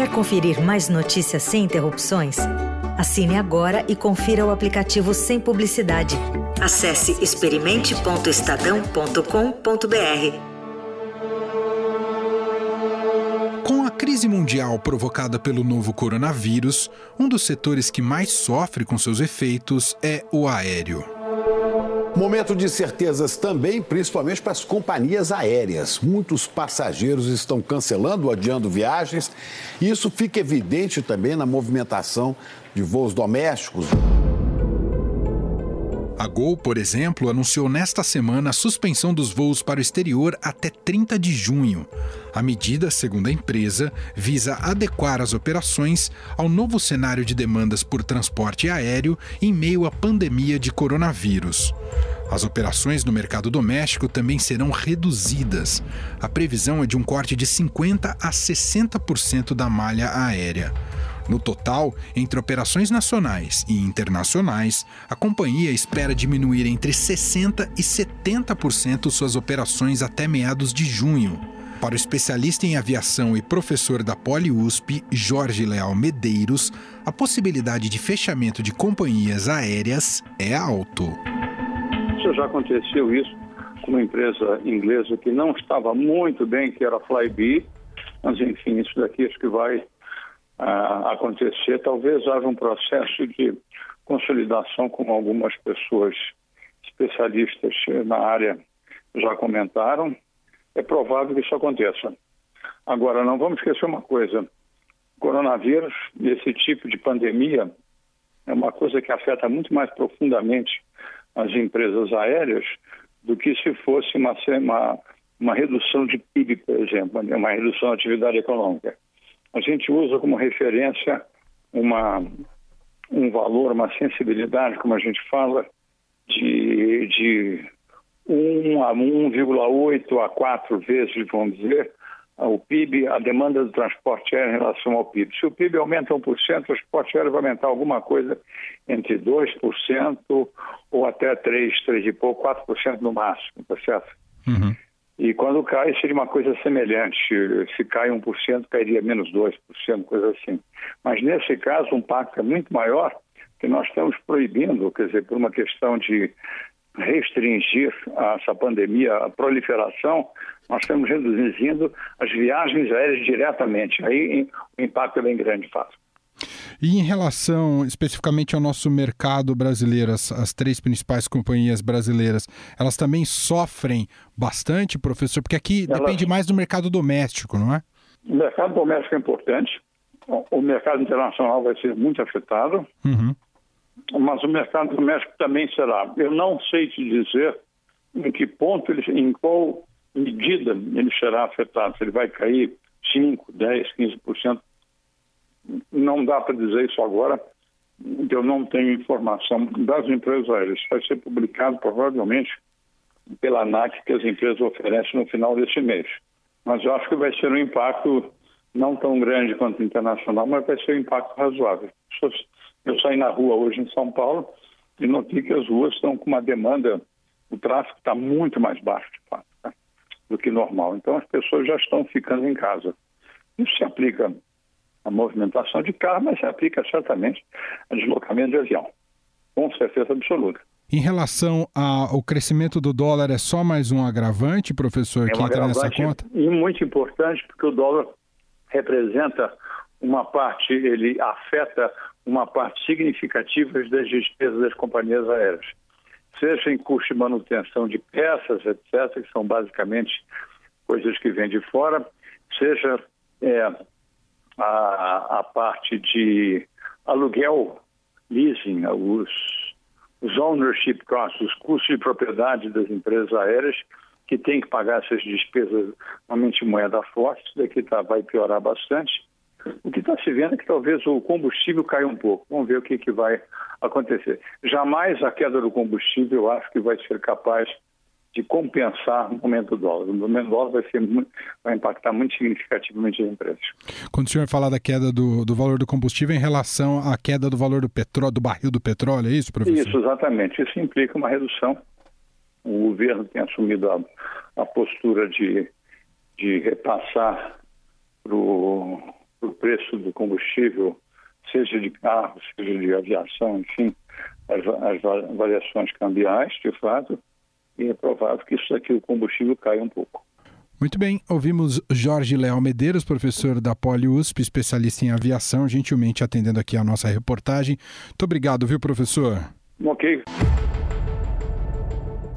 Quer conferir mais notícias sem interrupções? Assine agora e confira o aplicativo sem publicidade. Acesse experimente.estadão.com.br. Com a crise mundial provocada pelo novo coronavírus, um dos setores que mais sofre com seus efeitos é o aéreo. Momento de certezas também, principalmente para as companhias aéreas. Muitos passageiros estão cancelando adiando viagens. Isso fica evidente também na movimentação de voos domésticos. A Gol, por exemplo, anunciou nesta semana a suspensão dos voos para o exterior até 30 de junho. A medida, segundo a empresa, visa adequar as operações ao novo cenário de demandas por transporte aéreo em meio à pandemia de coronavírus. As operações no mercado doméstico também serão reduzidas. A previsão é de um corte de 50 a 60% da malha aérea. No total, entre operações nacionais e internacionais, a companhia espera diminuir entre 60% e 70% suas operações até meados de junho. Para o especialista em aviação e professor da PoliUSP, Jorge Leal Medeiros, a possibilidade de fechamento de companhias aéreas é alto. Já aconteceu isso com uma empresa inglesa que não estava muito bem, que era a Flybe, mas enfim, isso daqui acho que vai acontecer, talvez haja um processo de consolidação, como algumas pessoas especialistas na área já comentaram. É provável que isso aconteça. Agora, não vamos esquecer uma coisa: coronavírus, esse tipo de pandemia, é uma coisa que afeta muito mais profundamente as empresas aéreas do que se fosse uma, uma, uma redução de PIB, por exemplo, né? uma redução da atividade econômica a gente usa como referência uma, um valor, uma sensibilidade, como a gente fala, de, de 1 a 1,8 a 4 vezes, vamos dizer, o PIB, a demanda do transporte aéreo em relação ao PIB. Se o PIB aumenta 1%, o transporte aéreo vai aumentar alguma coisa entre 2% ou até 3%, 3 e pouco, 4% no máximo, tá certo? Uhum. E quando cai, seria uma coisa semelhante. Se cai 1%, cairia menos 2%, coisa assim. Mas nesse caso, o impacto é muito maior, que nós estamos proibindo, quer dizer, por uma questão de restringir essa pandemia, a proliferação, nós estamos reduzindo as viagens aéreas diretamente. Aí o impacto é bem grande, fato. E em relação especificamente ao nosso mercado brasileiro, as, as, três principais companhias brasileiras, elas também sofrem bastante, professor? Porque aqui elas... depende mais do mercado doméstico, não é? O mercado doméstico é importante. O mercado internacional vai ser muito afetado. Uhum. Mas o mercado doméstico também será. Eu não sei te dizer em que ponto, ele, em qual medida ele será afetado. Se ele vai cair 5, 10, 15% não dá para dizer isso agora, eu não tenho informação das empresas aéreas. Vai ser publicado provavelmente pela ANAC que as empresas oferecem no final deste mês. Mas eu acho que vai ser um impacto não tão grande quanto internacional, mas vai ser um impacto razoável. Eu saí na rua hoje em São Paulo e notei que as ruas estão com uma demanda, o tráfego está muito mais baixo, de fato, né, do que normal. Então as pessoas já estão ficando em casa. Isso se aplica a movimentação de carro, mas se aplica certamente a deslocamento de avião, com certeza absoluta. Em relação ao crescimento do dólar, é só mais um agravante, professor, é um que entra nessa conta? E muito importante, porque o dólar representa uma parte, ele afeta uma parte significativa das despesas das companhias aéreas. Seja em custo de manutenção de peças, etc., que são basicamente coisas que vêm de fora, seja é, a, a parte de aluguel, leasing, os, os ownership costs, os custos de propriedade das empresas aéreas, que tem que pagar essas despesas, normalmente moeda forte, isso daqui tá, vai piorar bastante. O que está se vendo é que talvez o combustível caia um pouco. Vamos ver o que, que vai acontecer. Jamais a queda do combustível eu acho que vai ser capaz de compensar o aumento do dólar. O aumento do dólar vai, ser, vai impactar muito significativamente as empresas. Quando o senhor fala da queda do, do valor do combustível em relação à queda do valor do petróleo, do barril do petróleo, é isso, professor? Isso, exatamente. Isso implica uma redução. O governo tem assumido a, a postura de, de repassar para o preço do combustível, seja de carro, seja de aviação, enfim, as, as variações cambiais, de fato, e é provável que isso aqui, o combustível, caia um pouco. Muito bem, ouvimos Jorge Léo Medeiros, professor da Poli USP, especialista em aviação, gentilmente atendendo aqui a nossa reportagem. Muito obrigado, viu, professor? Ok.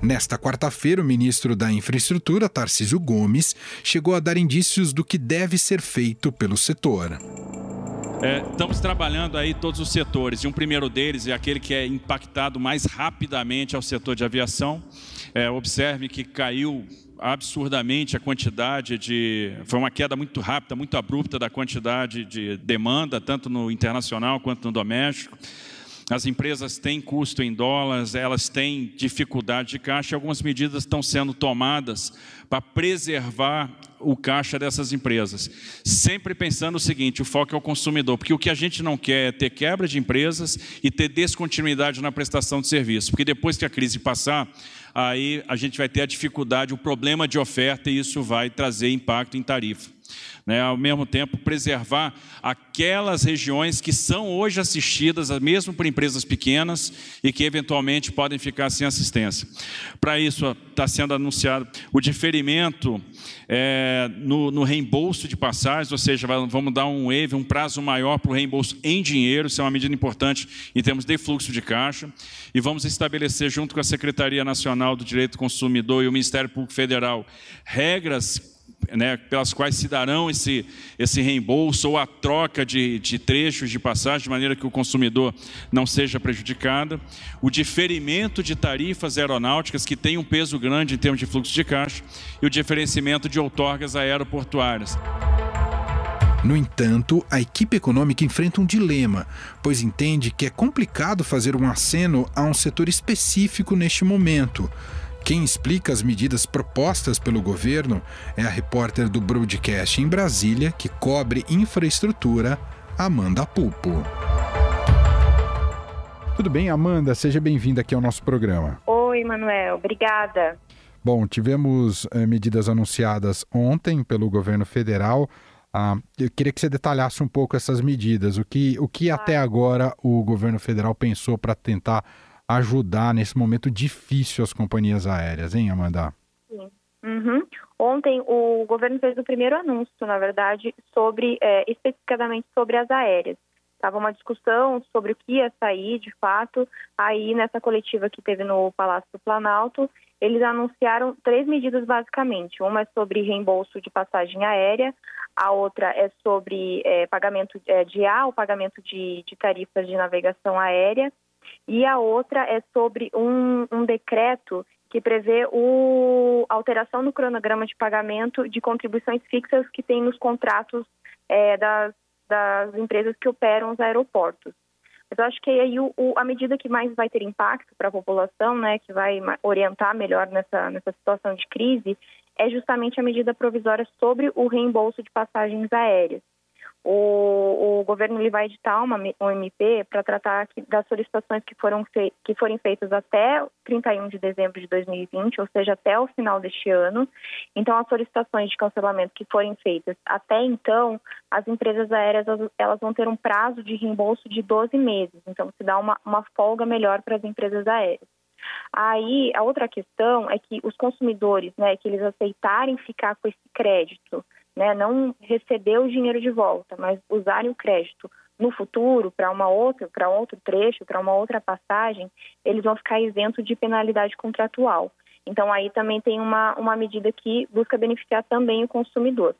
Nesta quarta-feira, o ministro da Infraestrutura, Tarcísio Gomes, chegou a dar indícios do que deve ser feito pelo setor. É, estamos trabalhando aí todos os setores, e um primeiro deles é aquele que é impactado mais rapidamente ao setor de aviação. É, observe que caiu absurdamente a quantidade de. Foi uma queda muito rápida, muito abrupta da quantidade de demanda, tanto no internacional quanto no doméstico. As empresas têm custo em dólares, elas têm dificuldade de caixa, e algumas medidas estão sendo tomadas para preservar o caixa dessas empresas. Sempre pensando o seguinte: o foco é o consumidor, porque o que a gente não quer é ter quebra de empresas e ter descontinuidade na prestação de serviço, porque depois que a crise passar, aí a gente vai ter a dificuldade, o problema de oferta e isso vai trazer impacto em tarifa né, ao mesmo tempo preservar aquelas regiões que são hoje assistidas, mesmo por empresas pequenas, e que eventualmente podem ficar sem assistência. Para isso, está sendo anunciado o diferimento é, no, no, reembolso de passagens, ou seja, vamos dar um waiver, um prazo maior para o reembolso em dinheiro, isso é uma medida importante em termos de fluxo de caixa, e vamos estabelecer, junto com a Secretaria Nacional do Direito do Consumidor e o Ministério Público Federal, regras né, pelas quais se darão esse, esse reembolso ou a troca de, de trechos de passagem, de maneira que o consumidor não seja prejudicado, o diferimento de tarifas aeronáuticas, que tem um peso grande em termos de fluxo de caixa, e o diferenciamento de outorgas aeroportuárias. No entanto, a equipe econômica enfrenta um dilema, pois entende que é complicado fazer um aceno a um setor específico neste momento quem explica as medidas propostas pelo governo é a repórter do Broadcast em Brasília, que cobre infraestrutura, Amanda Pupo. Tudo bem, Amanda? Seja bem-vinda aqui ao nosso programa. Oi, Manuel. Obrigada. Bom, tivemos eh, medidas anunciadas ontem pelo governo federal. Ah, eu queria que você detalhasse um pouco essas medidas. O que, o que até agora o governo federal pensou para tentar ajudar nesse momento difícil as companhias aéreas, hein, Amanda? Sim. Uhum. Ontem o governo fez o primeiro anúncio, na verdade, sobre é, especificadamente sobre as aéreas. Estava uma discussão sobre o que ia sair, de fato. Aí nessa coletiva que teve no Palácio do Planalto, eles anunciaram três medidas basicamente. Uma é sobre reembolso de passagem aérea, a outra é sobre é, pagamento é, de A, o pagamento de, de tarifas de navegação aérea e a outra é sobre um, um decreto que prevê o, a alteração no cronograma de pagamento de contribuições fixas que tem nos contratos é, das, das empresas que operam os aeroportos. Mas eu acho que aí o, o, a medida que mais vai ter impacto para a população, né, que vai orientar melhor nessa, nessa situação de crise, é justamente a medida provisória sobre o reembolso de passagens aéreas o, o governo ele vai editar uma, um MP para tratar das solicitações que, foram que forem feitas até 31 de dezembro de 2020, ou seja, até o final deste ano. Então, as solicitações de cancelamento que forem feitas até então, as empresas aéreas elas vão ter um prazo de reembolso de 12 meses. Então, se dá uma, uma folga melhor para as empresas aéreas. Aí, a outra questão é que os consumidores, né, que eles aceitarem ficar com esse crédito né, não receber o dinheiro de volta, mas usarem o crédito no futuro para uma outra, para outro trecho, para uma outra passagem, eles vão ficar isentos de penalidade contratual. Então aí também tem uma, uma medida que busca beneficiar também o consumidor.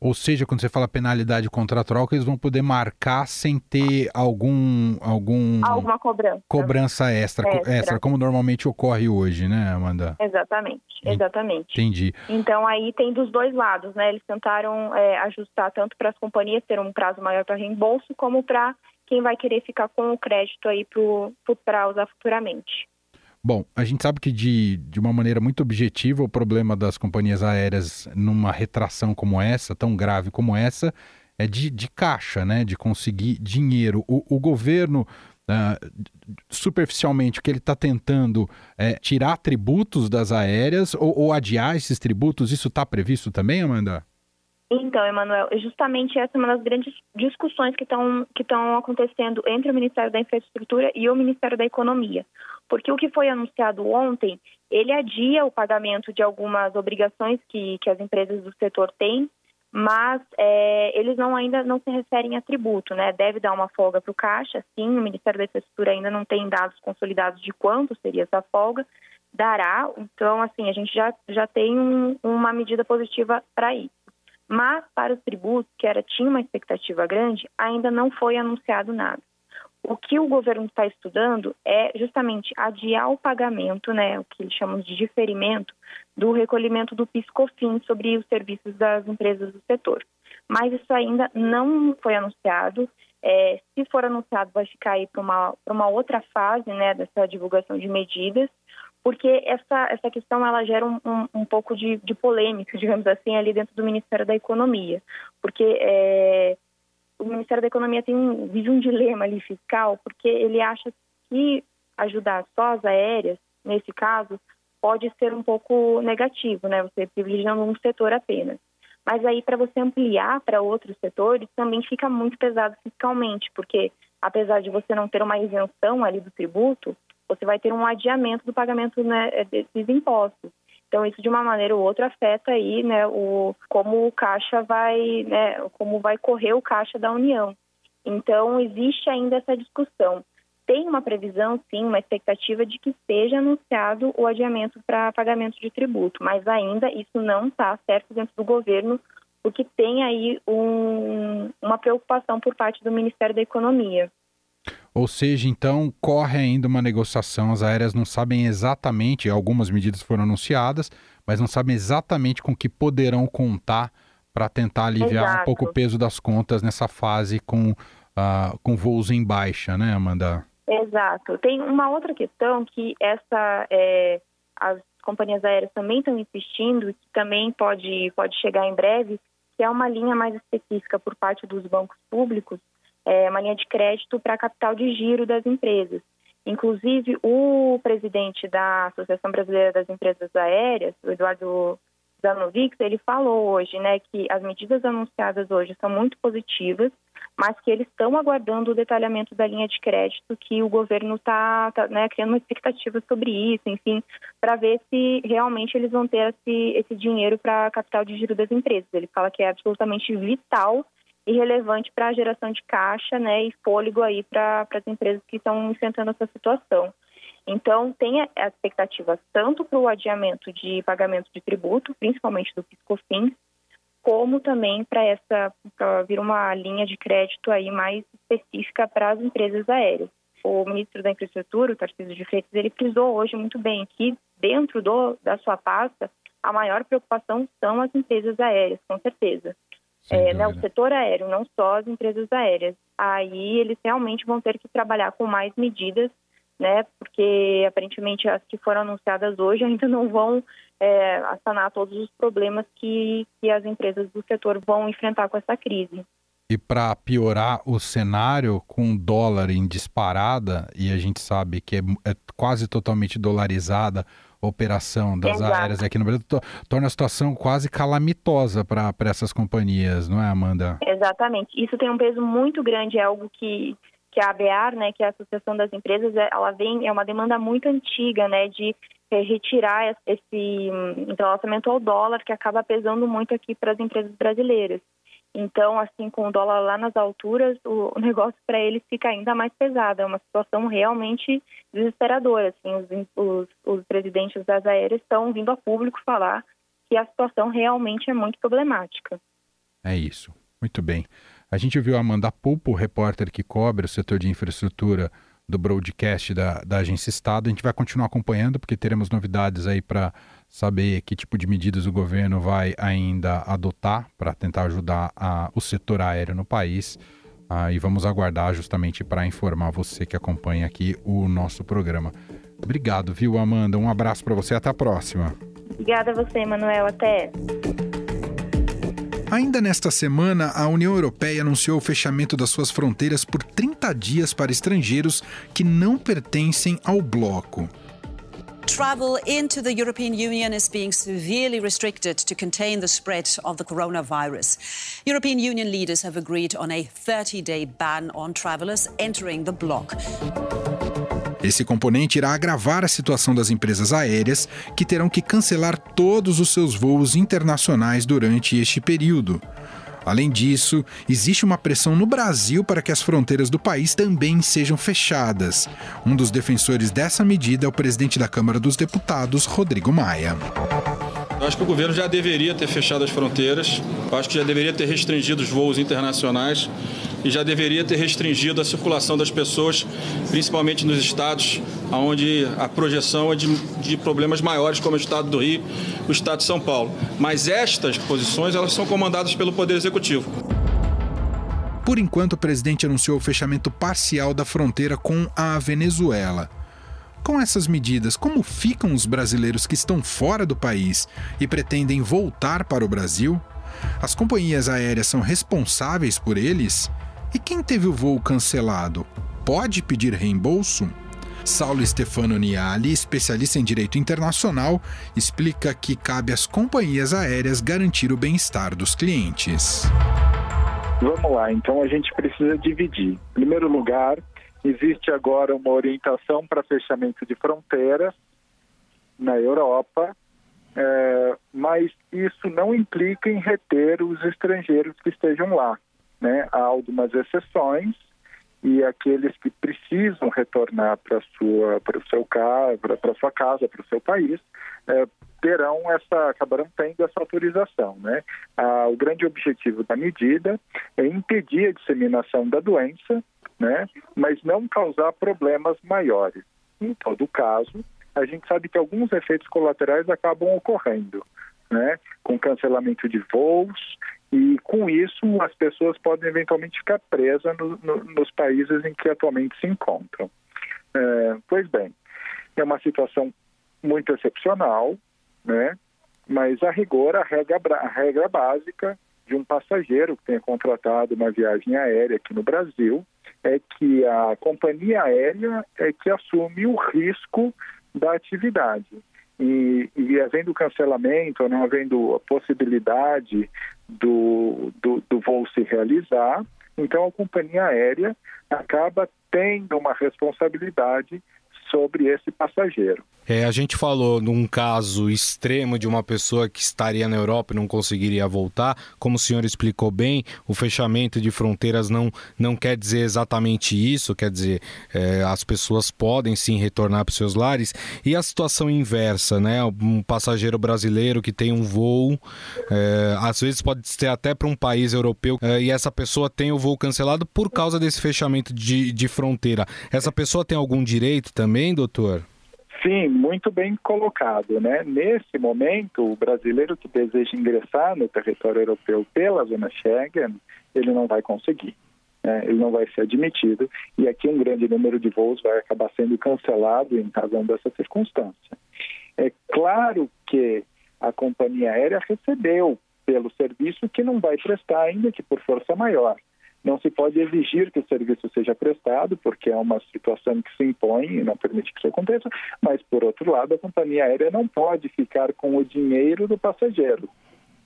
Ou seja, quando você fala penalidade contratual, que eles vão poder marcar sem ter algum algum alguma cobrança cobrança extra, extra, extra como normalmente ocorre hoje, né, Amanda? Exatamente, exatamente. Entendi. Então aí tem dos dois lados, né? Eles tentaram é, ajustar tanto para as companhias ter um prazo maior para reembolso, como para quem vai querer ficar com o crédito aí para usar futuramente. Bom, a gente sabe que de, de uma maneira muito objetiva o problema das companhias aéreas numa retração como essa, tão grave como essa, é de, de caixa, né? De conseguir dinheiro. O, o governo, uh, superficialmente, o que ele está tentando é tirar tributos das aéreas ou, ou adiar esses tributos, isso está previsto também, Amanda? Então, Emanuel, justamente essa é uma das grandes discussões que estão que acontecendo entre o Ministério da Infraestrutura e o Ministério da Economia. Porque o que foi anunciado ontem, ele adia o pagamento de algumas obrigações que, que as empresas do setor têm, mas é, eles não ainda não se referem a tributo, né? Deve dar uma folga para o Caixa, sim, o Ministério da Infraestrutura ainda não tem dados consolidados de quanto seria essa folga, dará, então, assim, a gente já, já tem um, uma medida positiva para isso. Mas para os tributos, que era tinha uma expectativa grande, ainda não foi anunciado nada. O que o governo está estudando é justamente adiar o pagamento, né, o que eles chamam de diferimento, do recolhimento do PIS/COFINS sobre os serviços das empresas do setor. Mas isso ainda não foi anunciado. É, se for anunciado, vai ficar aí para uma, uma outra fase né, dessa divulgação de medidas porque essa, essa questão ela gera um, um, um pouco de, de, polêmica, digamos assim, ali dentro do Ministério da Economia, porque é, o Ministério da Economia tem um, vive um dilema ali fiscal, porque ele acha que ajudar só as aéreas, nesse caso, pode ser um pouco negativo, né? Você privilegiando um setor apenas. Mas aí, para você ampliar para outros setores, também fica muito pesado fiscalmente, porque apesar de você não ter uma isenção ali do tributo, você vai ter um adiamento do pagamento né, desses impostos. Então isso de uma maneira ou outra afeta aí, né, o como o caixa vai, né, como vai correr o caixa da União. Então existe ainda essa discussão. Tem uma previsão, sim, uma expectativa de que seja anunciado o adiamento para pagamento de tributo, mas ainda isso não está certo dentro do governo, porque tem aí um, uma preocupação por parte do Ministério da Economia. Ou seja, então corre ainda uma negociação, as aéreas não sabem exatamente, algumas medidas foram anunciadas, mas não sabem exatamente com que poderão contar para tentar aliviar Exato. um pouco o peso das contas nessa fase com, uh, com voos em baixa, né, Amanda? Exato. Tem uma outra questão que essa é, as companhias aéreas também estão insistindo, que também pode, pode chegar em breve, que é uma linha mais específica por parte dos bancos públicos, é, uma linha de crédito para capital de giro das empresas. Inclusive, o presidente da Associação Brasileira das Empresas Aéreas, o Eduardo Zanovix, ele falou hoje né, que as medidas anunciadas hoje são muito positivas, mas que eles estão aguardando o detalhamento da linha de crédito, que o governo está tá, né, criando uma expectativa sobre isso, enfim, para ver se realmente eles vão ter esse, esse dinheiro para capital de giro das empresas. Ele fala que é absolutamente vital e relevante para a geração de caixa né, e fôlego aí para as empresas que estão enfrentando essa situação. Então, tem a expectativa tanto para o adiamento de pagamento de tributo, principalmente do PiscoFins, como também para essa pra vir uma linha de crédito aí mais específica para as empresas aéreas. O ministro da Infraestrutura, o Tarcísio de Freitas, ele frisou hoje muito bem que dentro do, da sua pasta a maior preocupação são as empresas aéreas, com certeza é, né, o setor aéreo, não só as empresas aéreas. Aí eles realmente vão ter que trabalhar com mais medidas, né, porque aparentemente as que foram anunciadas hoje ainda não vão é, sanar todos os problemas que, que as empresas do setor vão enfrentar com essa crise. E para piorar o cenário, com o dólar em disparada, e a gente sabe que é, é quase totalmente dolarizada operação das Exato. aéreas aqui no Brasil torna a situação quase calamitosa para essas companhias, não é, Amanda? Exatamente. Isso tem um peso muito grande, é algo que, que a ABAR, né, que é a Associação das Empresas, é, ela vem, é uma demanda muito antiga, né, de é, retirar esse hum, entrelaçamento ao dólar, que acaba pesando muito aqui para as empresas brasileiras. Então, assim, com o dólar lá nas alturas, o, negócio para eles fica ainda mais pesado. É uma situação realmente desesperadora. Assim, os, os, os presidentes das aéreas estão vindo a público falar que a situação realmente é muito problemática. É isso. Muito bem. A gente ouviu a Amanda Pulpo, repórter que cobre o setor de infraestrutura do broadcast da, da Agência Estado. A gente vai continuar acompanhando, porque teremos novidades aí para saber que tipo de medidas o governo vai ainda adotar para tentar ajudar a, o setor aéreo no país. Ah, e vamos aguardar justamente para informar você que acompanha aqui o nosso programa. Obrigado, viu, Amanda? Um abraço para você. Até a próxima. Obrigada a você, Manuel. Até. Ainda nesta semana, a União Europeia anunciou o fechamento das suas fronteiras por 30 dias para estrangeiros que não pertencem ao bloco. Travel into the European Union is being severely restricted to contain the spread of the coronavirus. European Union leaders have agreed on a 30 day ban on travelers entering the bloc. Esse componente irá agravar a situação das empresas aéreas, que terão que cancelar todos os seus voos internacionais durante este período. Além disso, existe uma pressão no Brasil para que as fronteiras do país também sejam fechadas. Um dos defensores dessa medida é o presidente da Câmara dos Deputados, Rodrigo Maia. Acho que o governo já deveria ter fechado as fronteiras, acho que já deveria ter restringido os voos internacionais e já deveria ter restringido a circulação das pessoas, principalmente nos estados onde a projeção é de, de problemas maiores, como o estado do Rio o estado de São Paulo. Mas estas posições elas são comandadas pelo Poder Executivo. Por enquanto, o presidente anunciou o fechamento parcial da fronteira com a Venezuela. Com essas medidas, como ficam os brasileiros que estão fora do país e pretendem voltar para o Brasil? As companhias aéreas são responsáveis por eles? E quem teve o voo cancelado pode pedir reembolso? Saulo Stefano Niali, especialista em direito internacional, explica que cabe às companhias aéreas garantir o bem-estar dos clientes. Vamos lá, então a gente precisa dividir. Em primeiro lugar, Existe agora uma orientação para fechamento de fronteiras na Europa, é, mas isso não implica em reter os estrangeiros que estejam lá. Né? Há algumas exceções e aqueles que precisam retornar para sua para o seu casa para sua casa para o seu país é, terão essa acabarão tendo essa autorização né ah, o grande objetivo da medida é impedir a disseminação da doença né? mas não causar problemas maiores. Em todo caso, a gente sabe que alguns efeitos colaterais acabam ocorrendo, né? com cancelamento de voos, e com isso as pessoas podem eventualmente ficar presas no, no, nos países em que atualmente se encontram. É, pois bem, é uma situação muito excepcional, né? mas a rigor, a regra, a regra básica de um passageiro que tenha contratado uma viagem aérea aqui no Brasil é que a companhia aérea é que assume o risco da atividade. E, e havendo cancelamento, não havendo a possibilidade do, do, do voo se realizar, então a companhia aérea acaba tendo uma responsabilidade sobre esse passageiro. É, a gente falou num caso extremo de uma pessoa que estaria na Europa e não conseguiria voltar. Como o senhor explicou bem, o fechamento de fronteiras não, não quer dizer exatamente isso, quer dizer, é, as pessoas podem sim retornar para os seus lares. E a situação inversa, né? Um passageiro brasileiro que tem um voo, é, às vezes pode ser até para um país europeu, é, e essa pessoa tem o voo cancelado por causa desse fechamento de, de fronteira. Essa pessoa tem algum direito também, doutor? Sim, muito bem colocado. Né? Nesse momento, o brasileiro que deseja ingressar no território europeu pela zona Schengen, ele não vai conseguir. Né? Ele não vai ser admitido. E aqui um grande número de voos vai acabar sendo cancelado em razão dessa circunstância. É claro que a companhia aérea recebeu pelo serviço que não vai prestar, ainda que por força maior. Não se pode exigir que o serviço seja prestado, porque é uma situação que se impõe e não permite que isso aconteça, mas, por outro lado, a companhia aérea não pode ficar com o dinheiro do passageiro.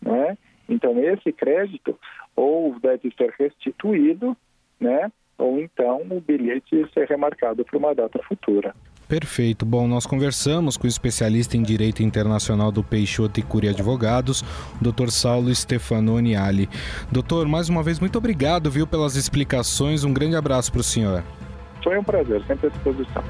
Né? Então, esse crédito ou deve ser restituído, né? ou então o bilhete ser remarcado para uma data futura. Perfeito. Bom, nós conversamos com o especialista em Direito Internacional do Peixoto e Curia Advogados, Dr. Saulo Stefanoni Ali. Doutor, mais uma vez, muito obrigado, viu, pelas explicações. Um grande abraço para o senhor. Foi um prazer, sempre à disposição.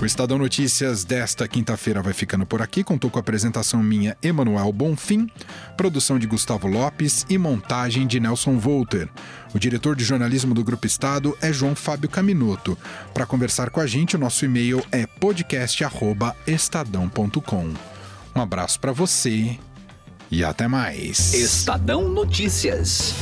O Estadão Notícias desta quinta-feira vai ficando por aqui. Contou com a apresentação minha, Emanuel Bonfim, produção de Gustavo Lopes e montagem de Nelson Volter. O diretor de jornalismo do Grupo Estado é João Fábio Caminoto. Para conversar com a gente, o nosso e-mail é podcast@estadão.com. Um abraço para você e até mais. Estadão Notícias.